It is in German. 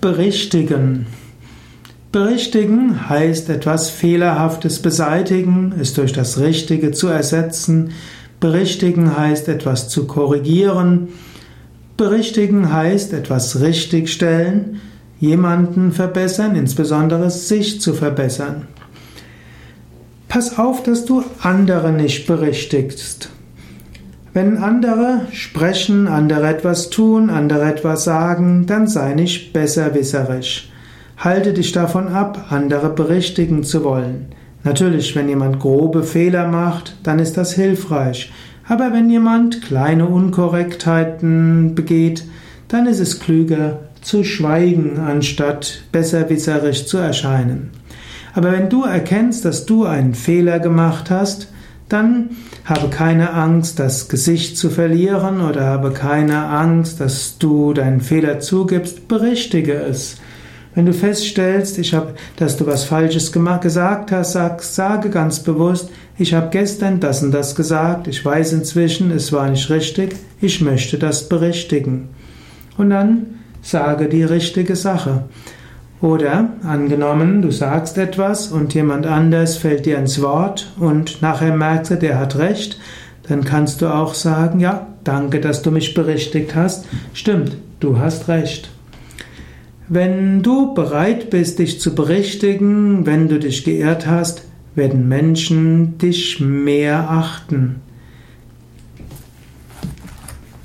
Berichtigen. Berichtigen heißt etwas Fehlerhaftes beseitigen, es durch das Richtige zu ersetzen. Berichtigen heißt etwas zu korrigieren. Berichtigen heißt etwas richtigstellen, jemanden verbessern, insbesondere sich zu verbessern. Pass auf, dass du andere nicht berichtigst. Wenn andere sprechen, andere etwas tun, andere etwas sagen, dann sei nicht besserwisserisch. Halte dich davon ab, andere berichtigen zu wollen. Natürlich, wenn jemand grobe Fehler macht, dann ist das hilfreich. Aber wenn jemand kleine Unkorrektheiten begeht, dann ist es klüger zu schweigen, anstatt besserwisserisch zu erscheinen. Aber wenn du erkennst, dass du einen Fehler gemacht hast, dann habe keine Angst, das Gesicht zu verlieren oder habe keine Angst, dass du deinen Fehler zugibst, berichtige es. Wenn du feststellst, ich habe, dass du was Falsches gemacht, gesagt hast, sag, sage ganz bewusst, ich habe gestern das und das gesagt, ich weiß inzwischen, es war nicht richtig, ich möchte das berichtigen. Und dann sage die richtige Sache. Oder angenommen, du sagst etwas und jemand anders fällt dir ins Wort und nachher merkst du, der hat recht, dann kannst du auch sagen, ja, danke, dass du mich berichtigt hast. Stimmt, du hast recht. Wenn du bereit bist, dich zu berichtigen, wenn du dich geehrt hast, werden Menschen dich mehr achten.